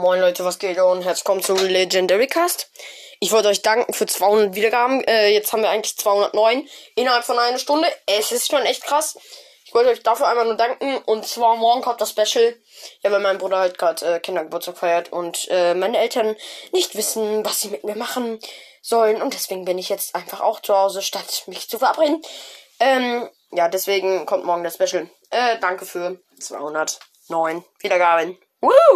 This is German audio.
Moin Leute, was geht und herzlich willkommen zu Legendary Cast. Ich wollte euch danken für 200 Wiedergaben. Äh, jetzt haben wir eigentlich 209 innerhalb von einer Stunde. Es ist schon echt krass. Ich wollte euch dafür einmal nur danken. Und zwar morgen kommt das Special. Ja, weil mein Bruder halt gerade äh, Kindergeburtstag feiert und äh, meine Eltern nicht wissen, was sie mit mir machen sollen. Und deswegen bin ich jetzt einfach auch zu Hause, statt mich zu verabreden. Ähm, ja, deswegen kommt morgen das Special. Äh, danke für 209 Wiedergaben. Woo!